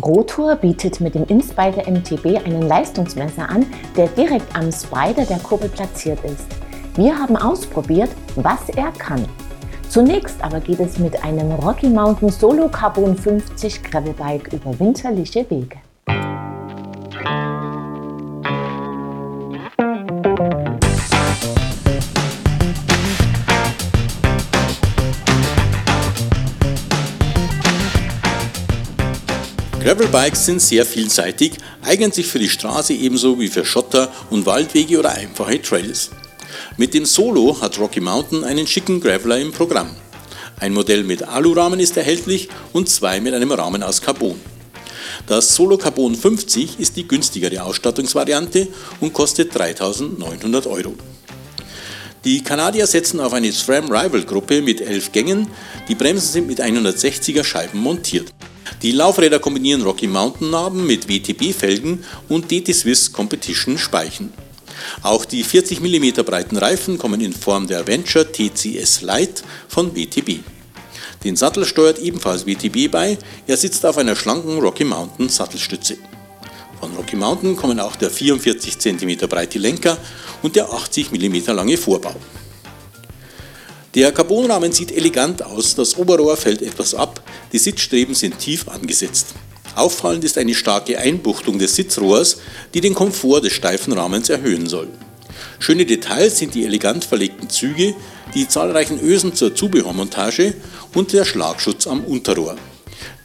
Rotor bietet mit dem InSpider MTB einen Leistungsmesser an, der direkt am Spider der Kurbel platziert ist. Wir haben ausprobiert, was er kann. Zunächst aber geht es mit einem Rocky Mountain Solo Carbon 50 Gravelbike über winterliche Wege. Gravelbikes sind sehr vielseitig, eignen sich für die Straße ebenso wie für Schotter- und Waldwege oder einfache Trails. Mit dem Solo hat Rocky Mountain einen schicken Graveler im Programm. Ein Modell mit Alurahmen ist erhältlich und zwei mit einem Rahmen aus Carbon. Das Solo Carbon 50 ist die günstigere Ausstattungsvariante und kostet 3.900 Euro. Die Kanadier setzen auf eine SRAM Rival Gruppe mit 11 Gängen, die Bremsen sind mit 160er Scheiben montiert. Die Laufräder kombinieren Rocky Mountain Narben mit WTB-Felgen und DT Swiss Competition Speichen. Auch die 40 mm breiten Reifen kommen in Form der Venture TCS Lite von WTB. Den Sattel steuert ebenfalls WTB bei, er sitzt auf einer schlanken Rocky Mountain Sattelstütze. Von Rocky Mountain kommen auch der 44 cm breite Lenker und der 80 mm lange Vorbau. Der Carbonrahmen sieht elegant aus, das Oberrohr fällt etwas ab, die Sitzstreben sind tief angesetzt. Auffallend ist eine starke Einbuchtung des Sitzrohrs, die den Komfort des steifen Rahmens erhöhen soll. Schöne Details sind die elegant verlegten Züge, die zahlreichen Ösen zur Zubehörmontage und der Schlagschutz am Unterrohr.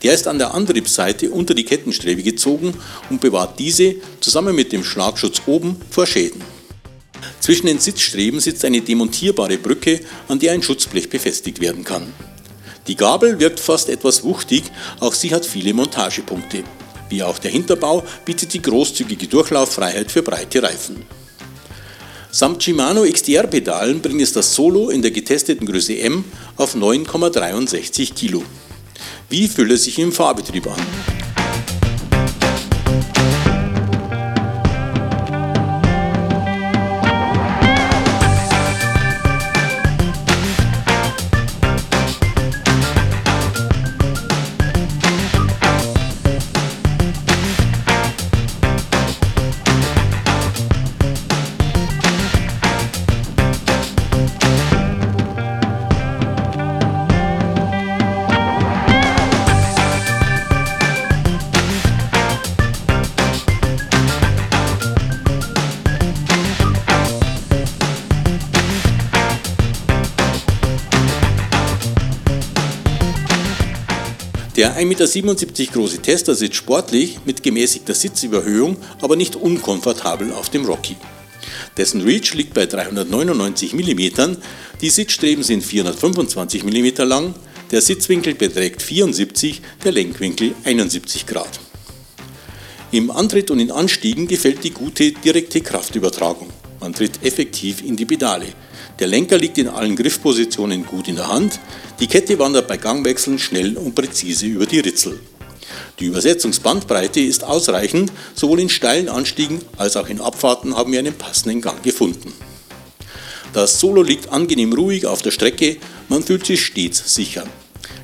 Der ist an der Antriebsseite unter die Kettenstrebe gezogen und bewahrt diese zusammen mit dem Schlagschutz oben vor Schäden. Zwischen den Sitzstreben sitzt eine demontierbare Brücke, an der ein Schutzblech befestigt werden kann. Die Gabel wirkt fast etwas wuchtig, auch sie hat viele Montagepunkte. Wie auch der Hinterbau bietet sie großzügige Durchlauffreiheit für breite Reifen. Samt Shimano XDR-Pedalen bringt es das Solo in der getesteten Größe M auf 9,63 Kilo. Wie fühlt es sich im Fahrbetrieb an? Der 1,77 Meter große Tester sitzt sportlich mit gemäßigter Sitzüberhöhung, aber nicht unkomfortabel auf dem Rocky. Dessen Reach liegt bei 399 mm, die Sitzstreben sind 425 mm lang, der Sitzwinkel beträgt 74, der Lenkwinkel 71 Grad. Im Antritt und in Anstiegen gefällt die gute direkte Kraftübertragung. Man tritt effektiv in die Pedale. Der Lenker liegt in allen Griffpositionen gut in der Hand, die Kette wandert bei Gangwechseln schnell und präzise über die Ritzel. Die Übersetzungsbandbreite ist ausreichend, sowohl in steilen Anstiegen als auch in Abfahrten haben wir einen passenden Gang gefunden. Das Solo liegt angenehm ruhig auf der Strecke, man fühlt sich stets sicher.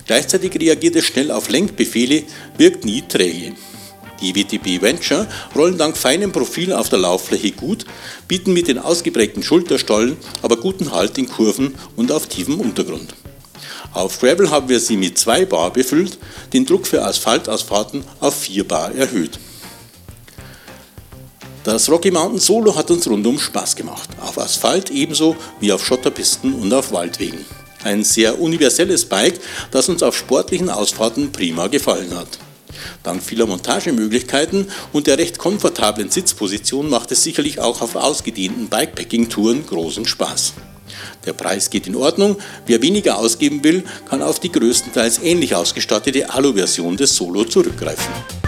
Gleichzeitig reagiert es schnell auf Lenkbefehle, wirkt nie träge. Die WTB Venture rollen dank feinem Profil auf der Lauffläche gut, bieten mit den ausgeprägten Schulterstollen aber guten Halt in Kurven und auf tiefem Untergrund. Auf Gravel haben wir sie mit 2 Bar befüllt, den Druck für Asphaltausfahrten auf 4 Bar erhöht. Das Rocky Mountain Solo hat uns rundum Spaß gemacht, auf Asphalt ebenso wie auf Schotterpisten und auf Waldwegen. Ein sehr universelles Bike, das uns auf sportlichen Ausfahrten prima gefallen hat. Dank vieler Montagemöglichkeiten und der recht komfortablen Sitzposition macht es sicherlich auch auf ausgedehnten Bikepacking-Touren großen Spaß. Der Preis geht in Ordnung. Wer weniger ausgeben will, kann auf die größtenteils ähnlich ausgestattete Alu-Version des Solo zurückgreifen.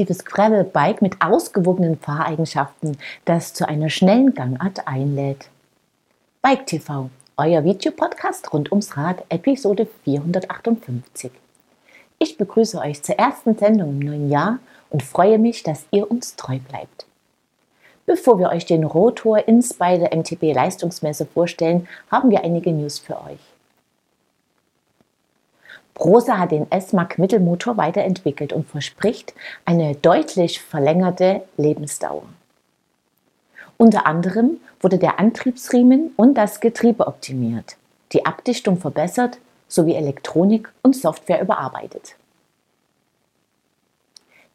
Ein attraktives Gravelbike mit ausgewogenen Fahreigenschaften, das zu einer schnellen Gangart einlädt. Bike TV, euer Videopodcast rund ums Rad, Episode 458. Ich begrüße euch zur ersten Sendung im neuen Jahr und freue mich, dass ihr uns treu bleibt. Bevor wir euch den Rotor Inspider MTB Leistungsmesser vorstellen, haben wir einige News für euch. Prosa hat den S-Mac Mittelmotor weiterentwickelt und verspricht eine deutlich verlängerte Lebensdauer. Unter anderem wurde der Antriebsriemen und das Getriebe optimiert, die Abdichtung verbessert sowie Elektronik und Software überarbeitet.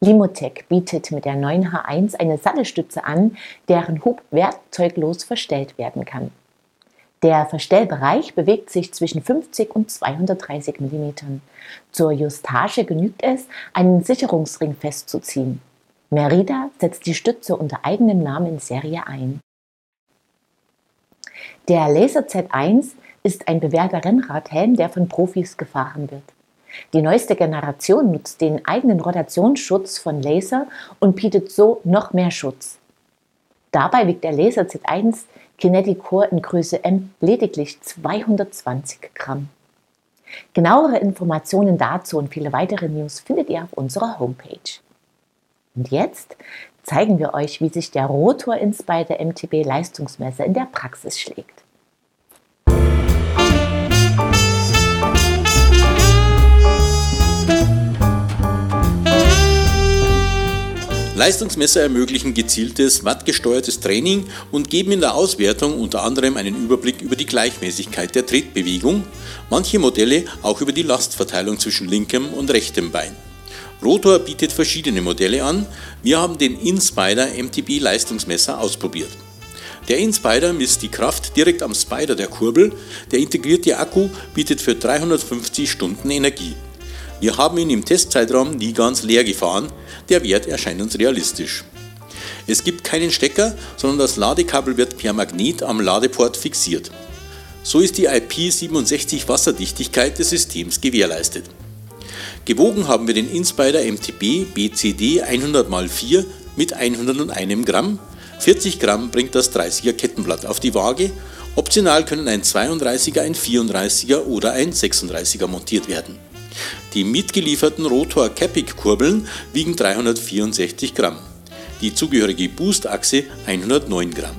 Limotec bietet mit der neuen H1 eine Sattelstütze an, deren Hub werkzeuglos verstellt werden kann. Der Verstellbereich bewegt sich zwischen 50 und 230 mm. Zur Justage genügt es, einen Sicherungsring festzuziehen. Merida setzt die Stütze unter eigenem Namen in Serie ein. Der Laser Z1 ist ein bewährter Rennradhelm, der von Profis gefahren wird. Die neueste Generation nutzt den eigenen Rotationsschutz von Laser und bietet so noch mehr Schutz. Dabei wiegt der Laser Z1 Kinetic Core in Größe M lediglich 220 Gramm. Genauere Informationen dazu und viele weitere News findet ihr auf unserer Homepage. Und jetzt zeigen wir euch, wie sich der Rotor Inspider MTB Leistungsmesser in der Praxis schlägt. Leistungsmesser ermöglichen gezieltes, wattgesteuertes Training und geben in der Auswertung unter anderem einen Überblick über die Gleichmäßigkeit der Tretbewegung, manche Modelle auch über die Lastverteilung zwischen linkem und rechtem Bein. Rotor bietet verschiedene Modelle an. Wir haben den InSpider MTB Leistungsmesser ausprobiert. Der InSpider misst die Kraft direkt am Spider der Kurbel. Der integrierte Akku bietet für 350 Stunden Energie. Wir haben ihn im Testzeitraum nie ganz leer gefahren, der Wert erscheint uns realistisch. Es gibt keinen Stecker, sondern das Ladekabel wird per Magnet am Ladeport fixiert. So ist die IP67 Wasserdichtigkeit des Systems gewährleistet. Gewogen haben wir den Inspider MTB BCD 100x4 mit 101 Gramm. 40 Gramm bringt das 30er Kettenblatt auf die Waage. Optional können ein 32er, ein 34er oder ein 36er montiert werden. Die mitgelieferten Rotor Capic Kurbeln wiegen 364 Gramm, die zugehörige Boost-Achse 109 Gramm.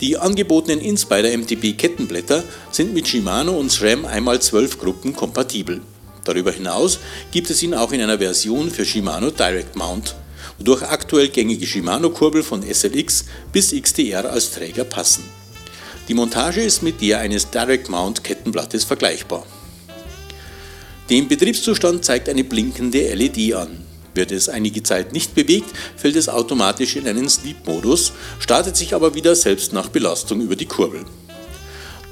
Die angebotenen Inspider MTB Kettenblätter sind mit Shimano und SRAM 1x12 Gruppen kompatibel. Darüber hinaus gibt es ihn auch in einer Version für Shimano Direct Mount, wodurch aktuell gängige Shimano-Kurbel von SLX bis XTR als Träger passen. Die Montage ist mit der eines Direct Mount Kettenblattes vergleichbar. Den Betriebszustand zeigt eine blinkende LED an. Wird es einige Zeit nicht bewegt, fällt es automatisch in einen Sleep-Modus, startet sich aber wieder selbst nach Belastung über die Kurbel.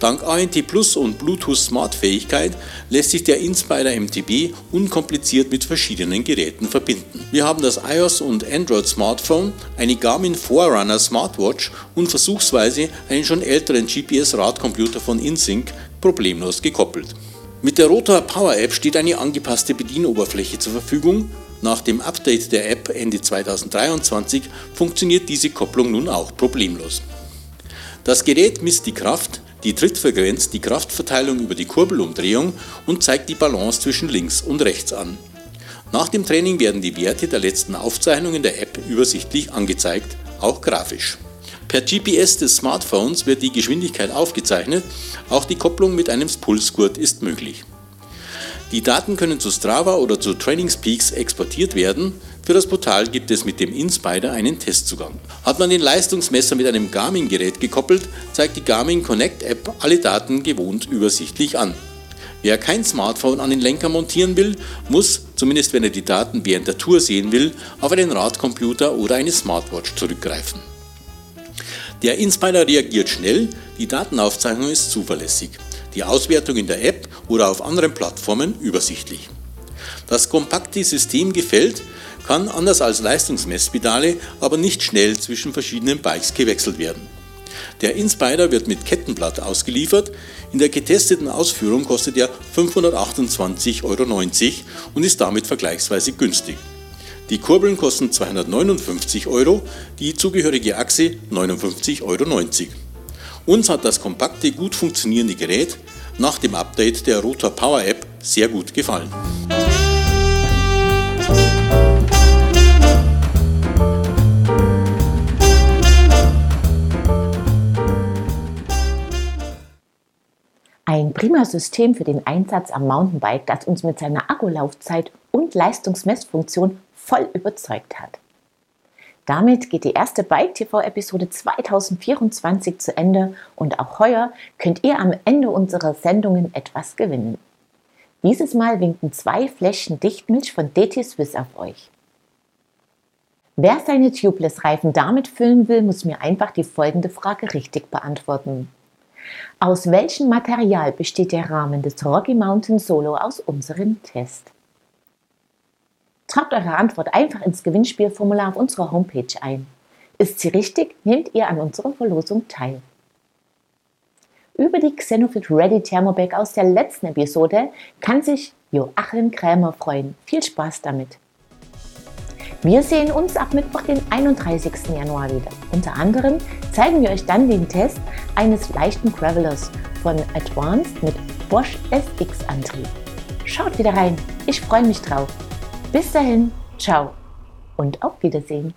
Dank ANT Plus und Bluetooth Smart Fähigkeit lässt sich der Inspider MTB unkompliziert mit verschiedenen Geräten verbinden. Wir haben das iOS und Android Smartphone, eine Garmin Forerunner Smartwatch und versuchsweise einen schon älteren GPS-Radcomputer von InSync problemlos gekoppelt. Mit der Rotor Power App steht eine angepasste Bedienoberfläche zur Verfügung. Nach dem Update der App Ende 2023 funktioniert diese Kopplung nun auch problemlos. Das Gerät misst die Kraft, die Trittfrequenz, die Kraftverteilung über die Kurbelumdrehung und zeigt die Balance zwischen links und rechts an. Nach dem Training werden die Werte der letzten Aufzeichnungen der App übersichtlich angezeigt, auch grafisch. Per GPS des Smartphones wird die Geschwindigkeit aufgezeichnet, auch die Kopplung mit einem Pulsgurt ist möglich. Die Daten können zu Strava oder zu Trainingspeaks exportiert werden. Für das Portal gibt es mit dem InSpider einen Testzugang. Hat man den Leistungsmesser mit einem Garmin-Gerät gekoppelt, zeigt die Garmin Connect App alle Daten gewohnt übersichtlich an. Wer kein Smartphone an den Lenker montieren will, muss, zumindest wenn er die Daten während der Tour sehen will, auf einen Radcomputer oder eine Smartwatch zurückgreifen. Der InSpider reagiert schnell, die Datenaufzeichnung ist zuverlässig, die Auswertung in der App oder auf anderen Plattformen übersichtlich. Das kompakte System gefällt, kann anders als Leistungsmesspedale aber nicht schnell zwischen verschiedenen Bikes gewechselt werden. Der InSpider wird mit Kettenblatt ausgeliefert. In der getesteten Ausführung kostet er 528,90 Euro und ist damit vergleichsweise günstig. Die Kurbeln kosten 259 Euro, die zugehörige Achse 59,90 Euro. Uns hat das kompakte, gut funktionierende Gerät nach dem Update der Rotor Power App sehr gut gefallen. Ein prima System für den Einsatz am Mountainbike, das uns mit seiner Akkulaufzeit und Leistungsmessfunktion voll überzeugt hat. Damit geht die erste Bike TV Episode 2024 zu Ende und auch heuer könnt ihr am Ende unserer Sendungen etwas gewinnen. Dieses Mal winken zwei Fläschchen Dichtmilch von DT Swiss auf euch. Wer seine Tubeless-Reifen damit füllen will, muss mir einfach die folgende Frage richtig beantworten. Aus welchem Material besteht der Rahmen des Rocky Mountain Solo aus unserem Test? Tragt eure Antwort einfach ins Gewinnspielformular auf unserer Homepage ein. Ist sie richtig, nehmt ihr an unserer Verlosung teil. Über die Xenofit Ready Thermobag aus der letzten Episode kann sich Joachim Krämer freuen. Viel Spaß damit! Wir sehen uns ab Mittwoch, den 31. Januar wieder. Unter anderem zeigen wir euch dann den Test eines leichten Gravelers von Advanced mit Bosch SX Antrieb. Schaut wieder rein, ich freue mich drauf. Bis dahin, ciao und auf Wiedersehen.